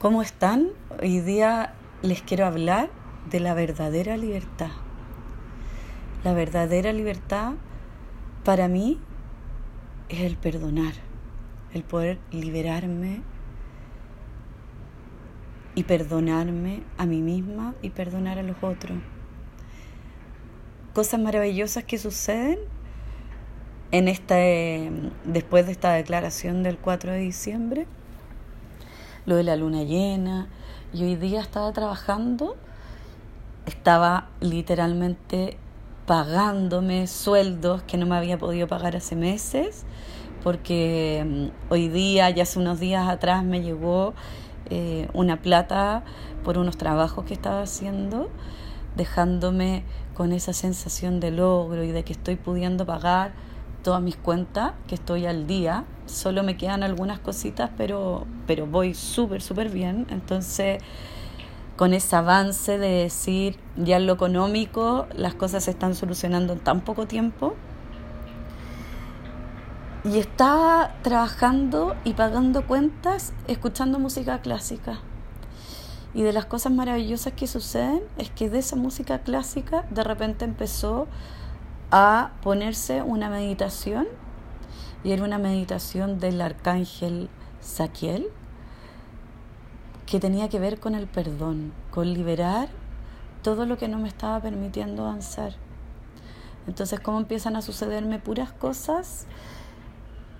¿Cómo están? Hoy día les quiero hablar de la verdadera libertad. La verdadera libertad para mí es el perdonar, el poder liberarme y perdonarme a mí misma y perdonar a los otros. Cosas maravillosas que suceden en este, después de esta declaración del 4 de diciembre lo de la luna llena. Y hoy día estaba trabajando, estaba literalmente pagándome sueldos que no me había podido pagar hace meses, porque mm, hoy día, ya hace unos días atrás, me llegó eh, una plata por unos trabajos que estaba haciendo, dejándome con esa sensación de logro y de que estoy pudiendo pagar todas mis cuentas, que estoy al día. Solo me quedan algunas cositas, pero, pero voy súper, súper bien. Entonces, con ese avance de decir, ya en lo económico, las cosas se están solucionando en tan poco tiempo. Y estaba trabajando y pagando cuentas escuchando música clásica. Y de las cosas maravillosas que suceden es que de esa música clásica de repente empezó a ponerse una meditación y era una meditación del arcángel Saquiel que tenía que ver con el perdón, con liberar todo lo que no me estaba permitiendo avanzar. Entonces, ¿cómo empiezan a sucederme puras cosas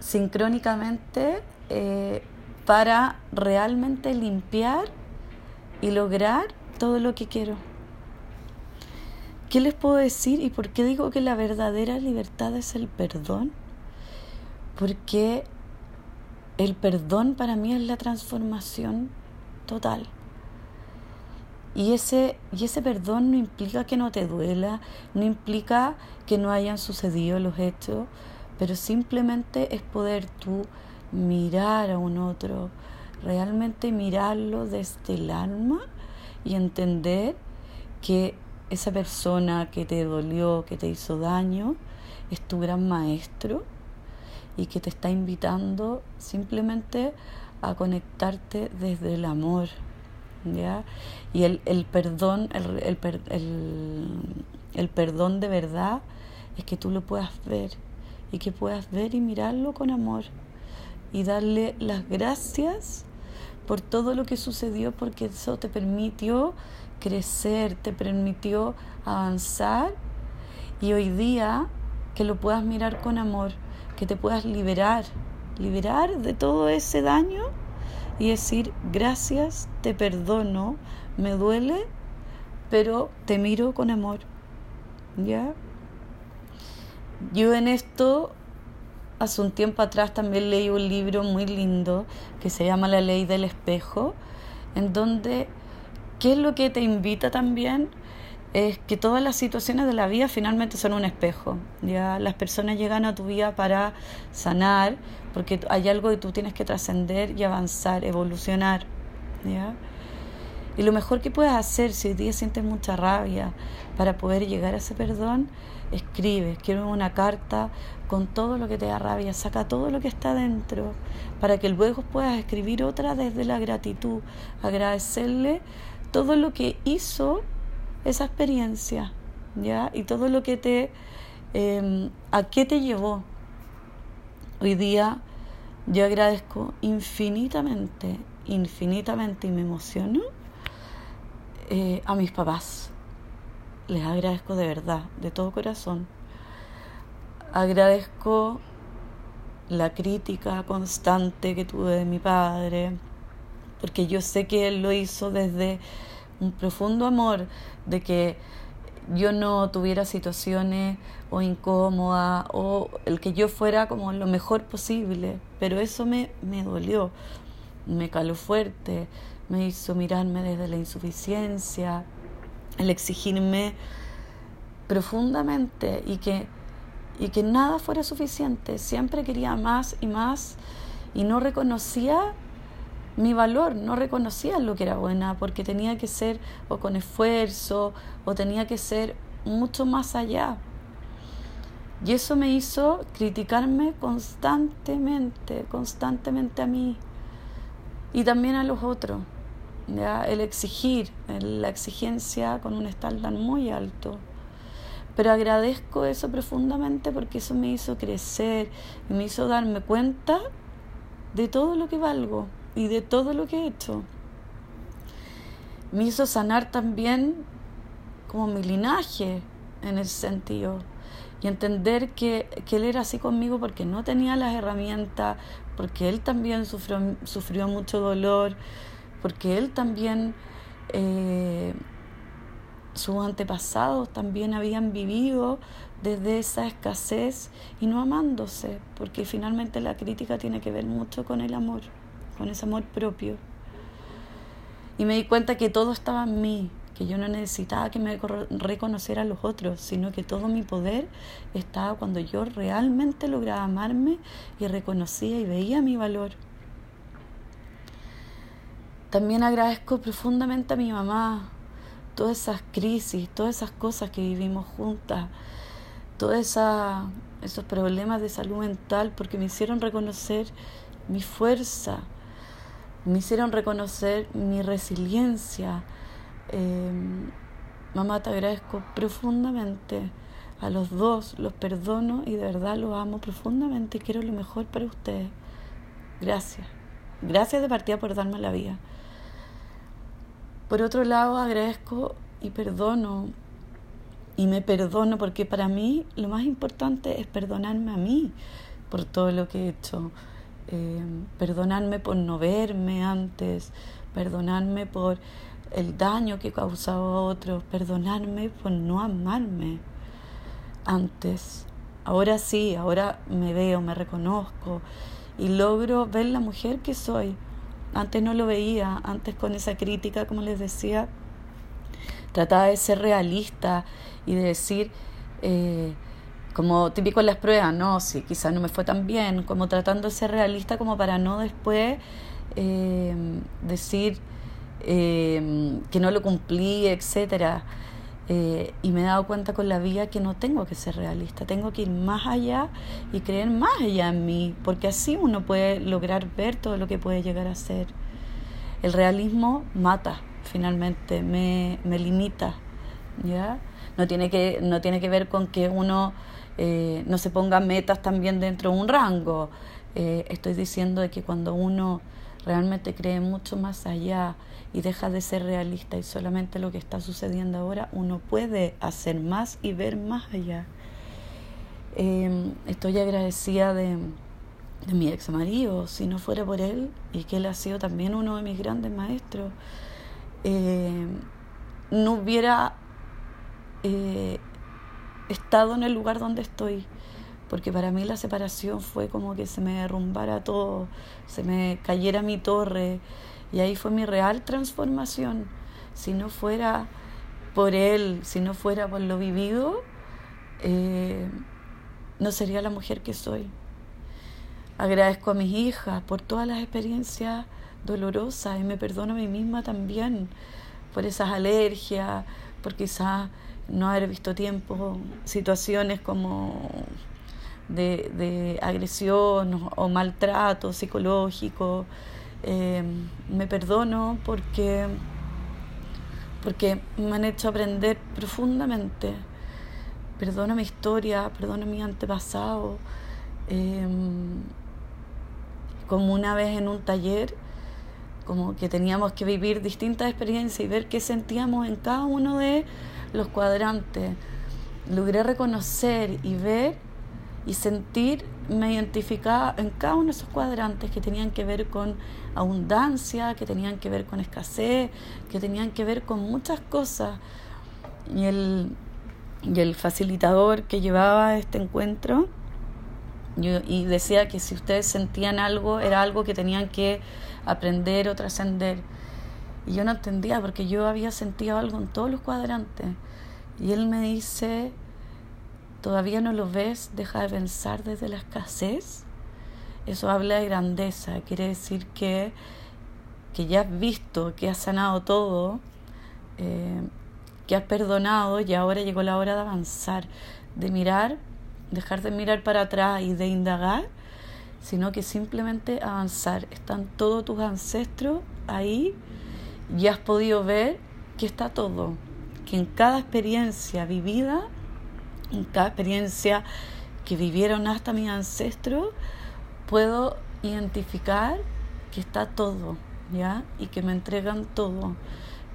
sincrónicamente eh, para realmente limpiar y lograr todo lo que quiero? ¿Qué les puedo decir y por qué digo que la verdadera libertad es el perdón? Porque el perdón para mí es la transformación total. Y ese, y ese perdón no implica que no te duela, no implica que no hayan sucedido los hechos, pero simplemente es poder tú mirar a un otro, realmente mirarlo desde el alma y entender que esa persona que te dolió, que te hizo daño, es tu gran maestro y que te está invitando simplemente a conectarte desde el amor. ¿ya? Y el, el perdón, el, el, el perdón de verdad es que tú lo puedas ver y que puedas ver y mirarlo con amor y darle las gracias por todo lo que sucedió porque eso te permitió crecer, te permitió avanzar y hoy día que lo puedas mirar con amor, que te puedas liberar, liberar de todo ese daño y decir gracias, te perdono, me duele, pero te miro con amor. ¿Ya? Yo en esto hace un tiempo atrás también leí un libro muy lindo que se llama La ley del espejo, en donde ¿Qué es lo que te invita también? Es que todas las situaciones de la vida finalmente son un espejo. Ya las personas llegan a tu vida para sanar, porque hay algo que tú tienes que trascender y avanzar, evolucionar. ¿ya? Y lo mejor que puedes hacer si hoy día sientes mucha rabia para poder llegar a ese perdón, escribe, quiero una carta con todo lo que te da rabia, saca todo lo que está dentro, para que luego puedas escribir otra desde la gratitud, agradecerle todo lo que hizo esa experiencia, ¿ya? Y todo lo que te, em, a qué te llevó. Hoy día yo agradezco infinitamente, infinitamente y me emociono eh, a mis papás. Les agradezco de verdad, de todo corazón. Agradezco la crítica constante que tuve de mi padre, porque yo sé que Él lo hizo desde un profundo amor de que yo no tuviera situaciones o incómodas o el que yo fuera como lo mejor posible, pero eso me, me dolió, me caló fuerte, me hizo mirarme desde la insuficiencia, el exigirme profundamente y que, y que nada fuera suficiente, siempre quería más y más y no reconocía mi valor, no reconocía lo que era buena porque tenía que ser o con esfuerzo o tenía que ser mucho más allá. Y eso me hizo criticarme constantemente, constantemente a mí y también a los otros. ¿ya? el exigir, la exigencia con un estándar muy alto. Pero agradezco eso profundamente porque eso me hizo crecer y me hizo darme cuenta de todo lo que valgo y de todo lo que he hecho. Me hizo sanar también como mi linaje en ese sentido y entender que, que, él era así conmigo porque no tenía las herramientas, porque él también sufrió, sufrió mucho dolor, porque él también, eh, sus antepasados también habían vivido desde esa escasez y no amándose, porque finalmente la crítica tiene que ver mucho con el amor, con ese amor propio. Y me di cuenta que todo estaba en mí, que yo no necesitaba que me reconociera a los otros, sino que todo mi poder estaba cuando yo realmente lograba amarme y reconocía y veía mi valor. También agradezco profundamente a mi mamá todas esas crisis, todas esas cosas que vivimos juntas, todos esos problemas de salud mental, porque me hicieron reconocer mi fuerza, me hicieron reconocer mi resiliencia. Em, mamá, te agradezco profundamente. A los dos los perdono y de verdad los amo profundamente y quiero lo mejor para ustedes. Gracias. Gracias de partida por darme la vida. Por otro lado, agradezco y perdono. Y me perdono porque para mí lo más importante es perdonarme a mí por todo lo que he hecho. Eh, perdonarme por no verme antes, perdonarme por el daño que he causado a otros, perdonarme por no amarme antes. Ahora sí, ahora me veo, me reconozco y logro ver la mujer que soy antes no lo veía, antes con esa crítica, como les decía, trataba de ser realista y de decir, eh, como típico en las pruebas, no, sí, quizás no me fue tan bien, como tratando de ser realista como para no después eh, decir eh, que no lo cumplí, etcétera. y me he dado cuenta con la vida que no tengo que ser realista, tengo que ir más allá y creer más allá en mí, porque así uno puede lograr ver todo lo que puede llegar a ser. El realismo mata, finalmente, me, me limita, ¿ya? No tiene, que, no tiene que ver con que uno eh, no se ponga metas también dentro de un rango. Eh, estoy diciendo de que cuando uno realmente cree mucho más allá y deja de ser realista y solamente lo que está sucediendo ahora, uno puede hacer más y ver más allá. Em, estoy agradecida de, de, mi ex marido, si no fuera por él, y que él ha sido también uno de mis grandes maestros, em, no hubiera eh, estado en el lugar donde estoy porque para mí la separación fue como que se me derrumbara todo, se me cayera mi torre, y ahí fue mi real transformación. Si no fuera por él, si no fuera por lo vivido, eh, no sería la mujer que soy. Agradezco a mis hijas por todas las experiencias dolorosas y me perdono a mí misma también por esas alergias, por quizás no haber visto tiempo, situaciones como de, agresión o maltrato psicológico. Eh, me perdono porque, porque me han hecho aprender profundamente. Perdono mi historia, perdono mi antepasado. Eh, como una vez en un taller, como que teníamos que vivir distintas experiencias y ver qué sentíamos en cada uno de los cuadrantes. Logré reconocer y ver y sentir, me identificaba en cada uno de esos cuadrantes que tenían que ver con abundancia, que tenían que ver con escasez, que tenían que ver con muchas cosas. Y el, y el facilitador que llevaba este encuentro y decía que si ustedes sentían algo, era algo que tenían que aprender o trascender. Y yo no entendía porque yo había sentido algo en todos los cuadrantes. Y él me dice, ¿Todavía no lo ves? Deja de pensar desde la escasez. Eso habla de grandeza, quiere decir que, que ya has visto, que has sanado todo, eh, que has perdonado y ahora llegó la hora de avanzar, de mirar, dejar de mirar para atrás y de indagar, sino que simplemente avanzar. Están todos tus ancestros ahí y has podido ver que está todo, que en cada experiencia vivida, en cada experiencia que vivieron hasta mis ancestros, puedo identificar que está todo, ¿ya? Y que me entregan todo,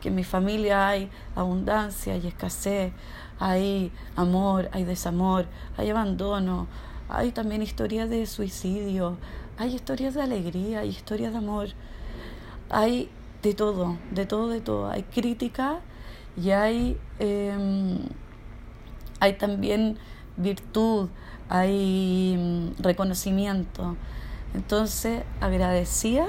que en mi familia hay abundancia, hay escasez, hay amor, hay desamor, hay abandono, hay también historias de suicidio, hay historias de alegría, hay historias de amor, hay de todo, de todo, de todo. Hay crítica y hay, em, hay también virtud, hay mm, reconocimiento. Entonces, agradecida,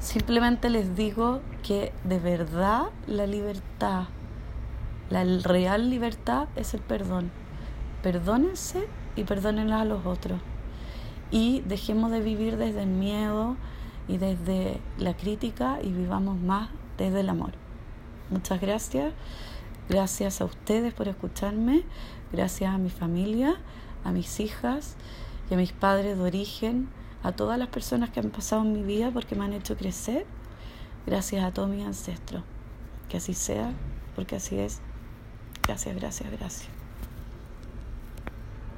simplemente les digo que de verdad la libertad, la real libertad es el perdón. Perdónense y perdónenla a los otros. Y dejemos de vivir desde el miedo y desde la crítica y vivamos más desde el amor. Muchas gracias. Gracias a ustedes por escucharme. Gracias a mi familia, a mis hijas y a mis padres de origen, a todas las personas que han pasado en mi vida porque me han hecho crecer. Gracias a todos mis ancestros. Que así sea, porque así es. Gracias, gracias, gracias.